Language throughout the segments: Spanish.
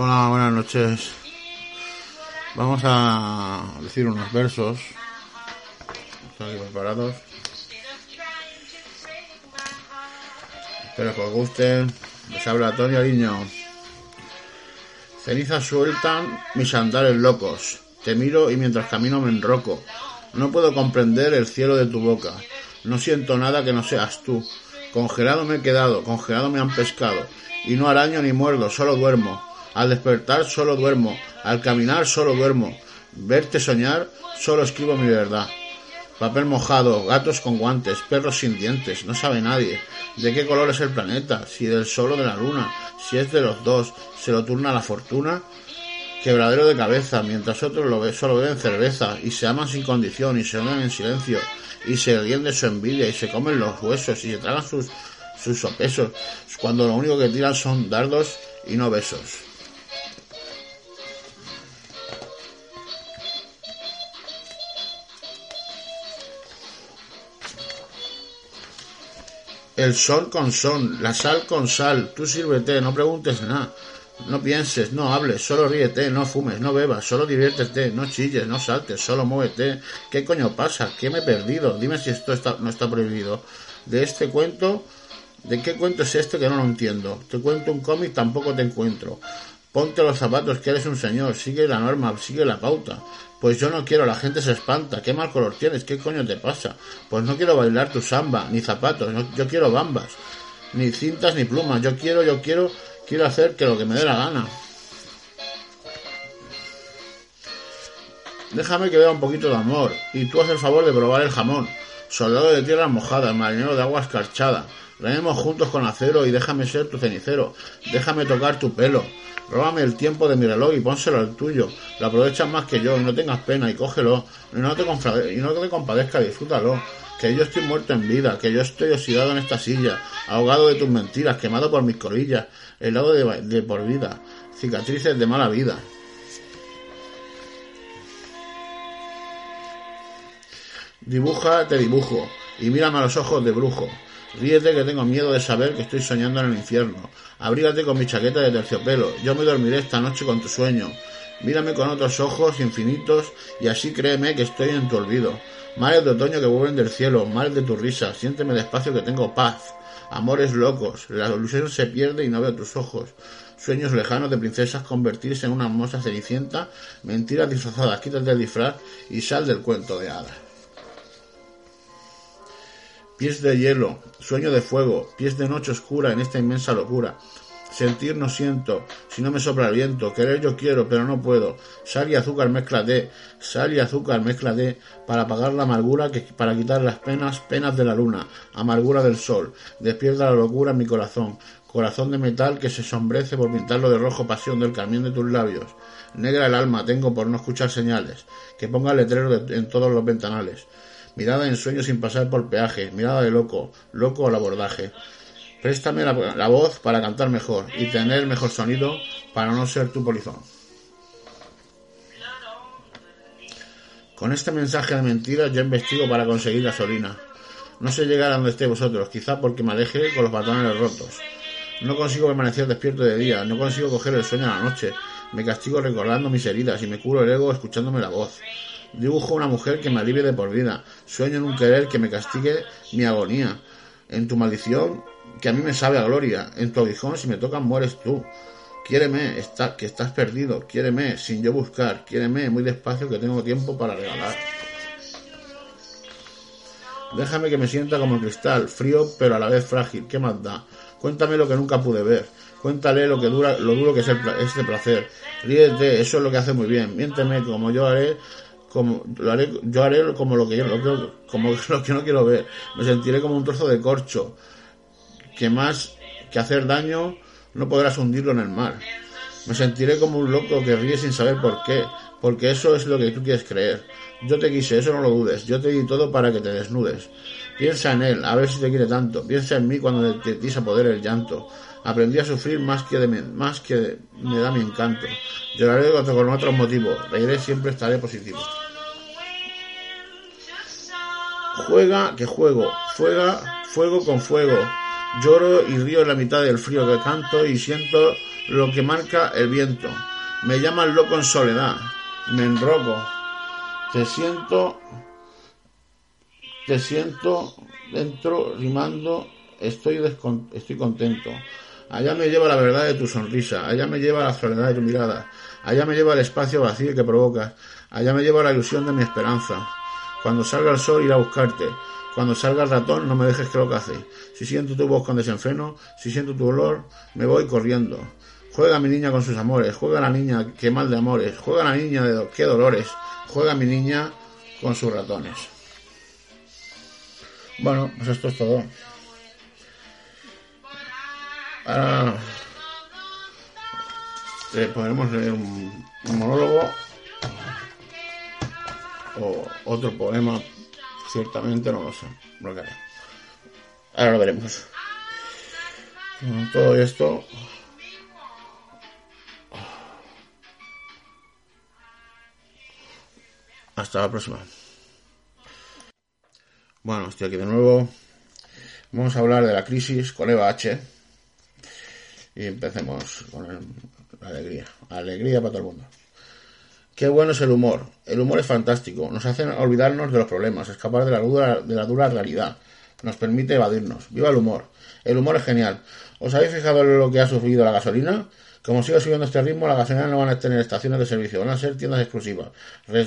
Hola, buenas noches. Vamos a decir unos versos. Están aquí preparados. Espero que os gusten. Les habla Antonio Ariño. Cenizas sueltan mis andares locos. Te miro y mientras camino me enroco. No puedo comprender el cielo de tu boca. No siento nada que no seas tú. Congelado me he quedado, congelado me han pescado. Y no araño ni muerdo, solo duermo. Al despertar solo duermo. Al caminar solo duermo. Verte soñar, solo escribo mi verdad. Papel mojado, gatos con guantes, perros sin dientes, no sabe nadie. ¿De qué color es el planeta? Si del sol o de la luna. Si es de los dos, se lo turna la fortuna. Quebradero de cabeza, mientras otros lo ve, solo beben cerveza y se aman sin condición y se odian en silencio y se ríen de su envidia y se comen los huesos y se tragan sus, sus sopesos cuando lo único que tiran son dardos y no besos. El sol con son, la sal con sal, tú sírvete, no preguntes nada. No pienses, no hables, solo ríete, no fumes, no bebas, solo diviértete, no chilles, no saltes, solo muévete. ¿Qué coño pasa? ¿Qué me he perdido? Dime si esto está, no está prohibido. De este cuento, ¿de qué cuento es este que no lo entiendo? Te cuento un cómic, tampoco te encuentro. Ponte los zapatos, que eres un señor, sigue la norma, sigue la pauta. Pues yo no quiero, la gente se espanta. ¿Qué mal color tienes? ¿Qué coño te pasa? Pues no quiero bailar tu samba, ni zapatos, yo quiero bambas. Ni cintas ni plumas, yo quiero, yo quiero Quiero hacer que lo que me dé la gana. Déjame que vea un poquito de amor, y tú haz el favor de probar el jamón. Soldado de tierra mojada, marinero de agua escarchada. Rememos juntos con acero y déjame ser tu cenicero. Déjame tocar tu pelo. Róbame el tiempo de mi reloj y pónselo al tuyo. Lo aprovechas más que yo, no tengas pena y cógelo. Y no te, no te compadezca, disfrútalo que yo estoy muerto en vida, que yo estoy oxidado en esta silla, ahogado de tus mentiras, quemado por mis colillas, helado de, de por vida, cicatrices de mala vida. Dibuja, te dibujo, y mírame a los ojos de brujo. Ríete que tengo miedo de saber que estoy soñando en el infierno. Abrígate con mi chaqueta de terciopelo. Yo me dormiré esta noche con tu sueño. Mírame con otros ojos infinitos y así créeme que estoy en tu olvido. Mares de otoño que vuelven del cielo, mares de tu risa, siénteme despacio que tengo paz. Amores locos, la ilusión se pierde y no veo tus ojos. Sueños lejanos de princesas convertirse en una hermosa cenicienta, mentiras disfrazadas, quítate el disfraz y sal del cuento de hadas. Pies de hielo, sueño de fuego, pies de noche oscura en esta inmensa locura. Sentir no siento, si no me sopla el viento. Querer yo quiero, pero no puedo. Sal y azúcar mezcla de, sal y azúcar mezcla de, para apagar la amargura, que, para quitar las penas, penas de la luna, amargura del sol. Despierta la locura en mi corazón. Corazón de metal que se sombrece por pintarlo de rojo pasión del carmín de tus labios. Negra el alma tengo por no escuchar señales. Que ponga letrero en todos los ventanales. Mirada en sueño sin pasar por peaje. Mirada de loco, loco al abordaje. Préstame la, voz para cantar mejor y tener mejor sonido para no ser tu polizón. Con este mensaje de mentiras yo investigo para conseguir gasolina. No sé llegar a donde estéis vosotros, quizá porque me aleje con los pantalones rotos. No consigo permanecer despierto de día, no consigo coger el sueño a la noche. Me castigo recordando mis heridas y me curo el ego escuchándome la voz. Dibujo una mujer que me alivie de por vida. Sueño en un querer que me castigue mi agonía. En tu maldición que a mí me sabe a gloria. En tu aguijón, si me tocan, mueres tú. Quiéreme, está, que estás perdido. Quiéreme, sin yo buscar. Quiéreme, muy despacio, que tengo tiempo para regalar. Déjame que me sienta como el cristal, frío pero a la vez frágil. ¿Qué más da? Cuéntame lo que nunca pude ver. Cuéntale lo que dura, lo duro que es el, este placer. Ríete, eso es lo que hace muy bien. Miénteme como yo haré, como lo haré, yo haré como lo que yo, como lo que no quiero ver. Me sentiré como un trozo de corcho que más que hacer daño no podrás hundirlo en el mar. Me sentiré como un loco que ríe sin saber por qué, porque eso es lo que tú quieres creer. Yo te quise, eso no lo dudes, yo te di todo para que te desnudes. Piensa en él, a ver si te quiere tanto. Piensa en mí cuando te a poder el llanto. Aprendí a sufrir más que, de, más que me da mi encanto. Lloraré con otros motivos, reiré siempre estaré positivo. Juega que juego, fuega, fuego con fuego Lloro y río en la mitad del frío que canto y siento lo que marca el viento. Me llaman loco en soledad. Me enroco. Te siento. Te siento dentro rimando. Estoy, estoy contento. Allá me lleva la verdad de tu sonrisa. Allá me lleva la soledad de tu mirada. Allá me lleva el espacio vacío que provocas. Allá me lleva la ilusión de mi esperanza. Cuando salga el sol iré a buscarte. Cuando salga el ratón no me dejes que lo cace. Si siento tu voz con desenfreno, si siento tu olor, me voy corriendo. Juega mi niña con sus amores, juega la niña que mal de amores, juega la niña de qué dolores, juega mi niña con sus ratones. Bueno, pues esto es todo. Ahora podemos leer un, monólogo o otro poema, ciertamente no lo sé, Ahora lo veremos. todo esto Hasta la próxima. Bueno, estoy aquí de nuevo. Vamos a hablar de la crisis con Eva H. Y empecemos con la alegría. Alegría para todo el mundo. Qué bueno es el humor. El humor es fantástico. Nos hace olvidarnos de los problemas, escapar de la dura, de la dura realidad. Nos permite evadirnos. Viva el humor. El humor es genial. ¿Os habéis fijado en lo que ha sufrido la gasolina? Como sigue subiendo este ritmo, las gasolineras no van a tener estaciones de servicio, van a ser tiendas exclusivas,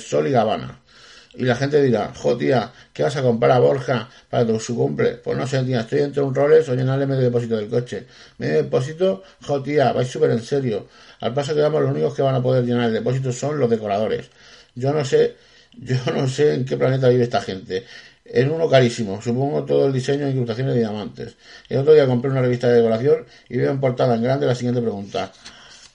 Sol y Gabana. Y la gente dirá, jo tía, ¿qué vas a comprar a Borja para tu, su cumple? Pues no sé, tía, estoy entre un Rolex o llenarle medio depósito del coche. Medio depósito, jo tía, vais súper en serio. Al paso que vamos, los únicos que van a poder llenar el depósito son los decoradores. Yo no sé, yo no sé en qué planeta vive esta gente. Es uno carísimo, supongo todo el diseño e incrustaciones de diamantes. El otro día compré una revista de decoración y veo en portada en grande la siguiente pregunta.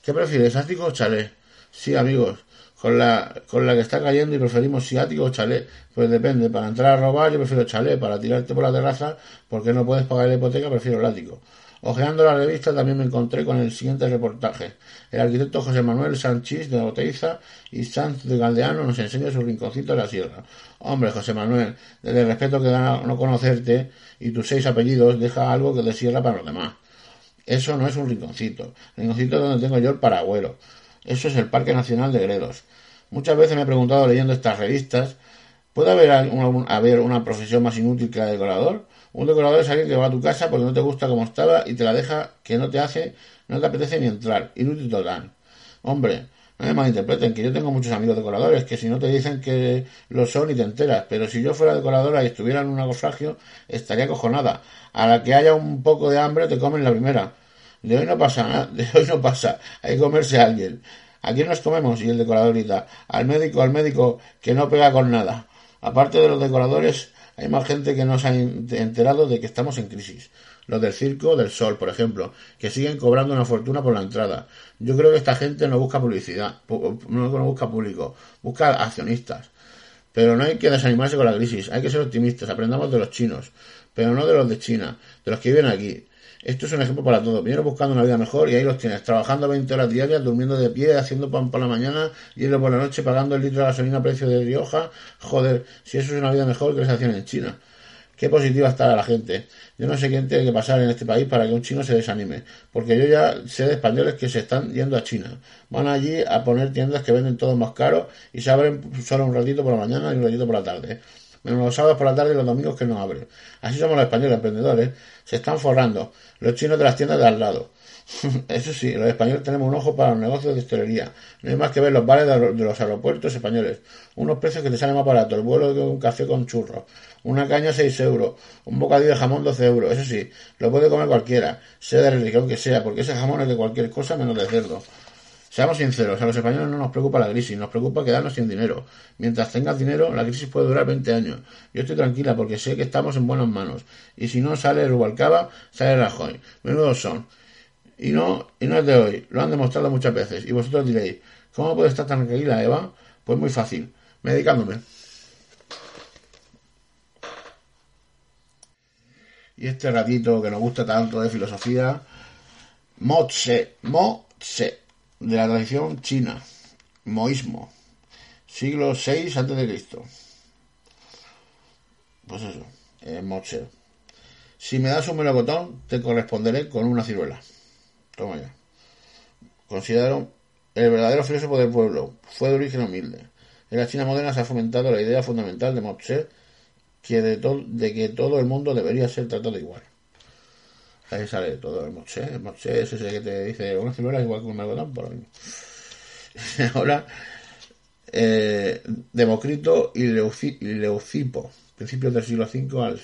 ¿Qué prefieres, ático o chalet? Sí, amigos, con la, con la que está cayendo y preferimos si ático o chalet. Pues depende, para entrar a robar yo prefiero chalet, para tirarte por la terraza porque no puedes pagar la hipoteca prefiero el ático. Ojeando la revista también me encontré con el siguiente reportaje. El arquitecto José Manuel Sánchez de Oteiza y Sanz de Galdeano nos enseña su rinconcito de la sierra. Hombre, José Manuel, desde el respeto que da no conocerte y tus seis apellidos, deja algo que de sierra para los demás. Eso no es un rinconcito. El rinconcito es donde tengo yo el paragüero. Eso es el Parque Nacional de Gredos. Muchas veces me he preguntado leyendo estas revistas, ¿puede haber, haber una profesión más inútil que la de decorador? Un decorador es alguien que va a tu casa porque no te gusta como estaba y te la deja que no te hace, no te apetece ni entrar. Inútil total. Hombre, no me malinterpreten, que yo tengo muchos amigos decoradores que si no te dicen que lo son y te enteras, pero si yo fuera decoradora y estuviera en un naufragio, estaría cojonada. A la que haya un poco de hambre te comen la primera. De hoy no pasa nada, de hoy no pasa, hay que comerse a alguien. ¿A quién nos comemos? Y el decorador grita, al médico, al médico, que no pega con nada. Aparte de los decoradores, hay más gente que no se ha enterado de que estamos en crisis. Los del Circo del Sol, por ejemplo, que siguen cobrando una fortuna por la entrada. Yo creo que esta gente no busca publicidad, no busca público, busca accionistas. Pero no hay que desanimarse con la crisis, hay que ser optimistas, aprendamos de los chinos, pero no de los de China, de los que viven aquí. Esto es un ejemplo para todos. Vienen buscando una vida mejor y ahí los tienes, trabajando 20 horas diarias, durmiendo de pie, haciendo pan por la mañana, yendo por la noche, pagando el litro de gasolina a precio de Rioja. Joder, si eso es una vida mejor que les hacían en China. Qué positiva está la gente. Yo no sé quién tiene que pasar en este país para que un chino se desanime. Porque yo ya sé de españoles que se están yendo a China. Van allí a poner tiendas que venden todo más caro y se abren solo un ratito por la mañana y un ratito por la tarde menos los sábados por la tarde y los domingos que no abren. Así somos los españoles emprendedores. Se están forrando los chinos de las tiendas de al lado. Eso sí, los españoles tenemos un ojo para los negocios de hostelería. No hay más que ver los bares de los aeropuertos españoles. Unos precios que te salen más baratos. El vuelo de un café con churros. Una caña 6 euros. Un bocadillo de jamón 12 euros. Eso sí, lo puede comer cualquiera. Sea de religión que sea. Porque ese jamón es de cualquier cosa menos de cerdo. Seamos sinceros, a los españoles no nos preocupa la crisis, nos preocupa quedarnos sin dinero. Mientras tengas dinero, la crisis puede durar 20 años. Yo estoy tranquila porque sé que estamos en buenas manos. Y si no sale Rubalcaba, sale Rajoy. Menudos son. Y no, y no es de hoy, lo han demostrado muchas veces. Y vosotros diréis, ¿cómo puede estar tan tranquila, Eva? Pues muy fácil, medicándome. Y este ratito que nos gusta tanto de filosofía, Motse, Motse de la tradición china, moísmo, siglo VI a.C. Pues eso, eh, Si me das un melocotón, te corresponderé con una ciruela. Toma ya. Considero el verdadero filósofo del pueblo. Fue de origen humilde. En la China moderna se ha fomentado la idea fundamental de Tse que de, de que todo el mundo debería ser tratado igual. Ahí sale todo el moche. El moche es ese que te dice una ciruela igual que un melocotón, por lo mismo. Ahora, eh, Democrito y, Leucipo, principios del siglo V al...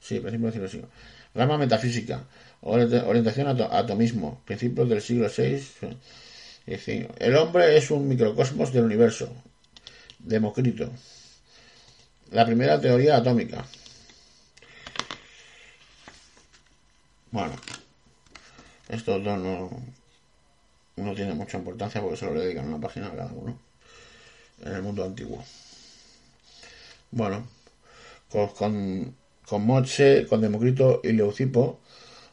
Sí, principios del siglo V. Rama metafísica, orientación atomismo, principios del siglo VI. El hombre es un microcosmos del universo. Democrito. La primera teoría atómica. Bueno, esto no, no tiene mucha importancia porque solo le dedican una página a cada uno en el mundo antiguo. Bueno, con, con, con Moche, con Democrito y Leucipo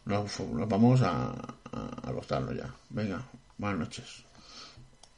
nos, vamos a, a, a ya. Venga, buenas noches.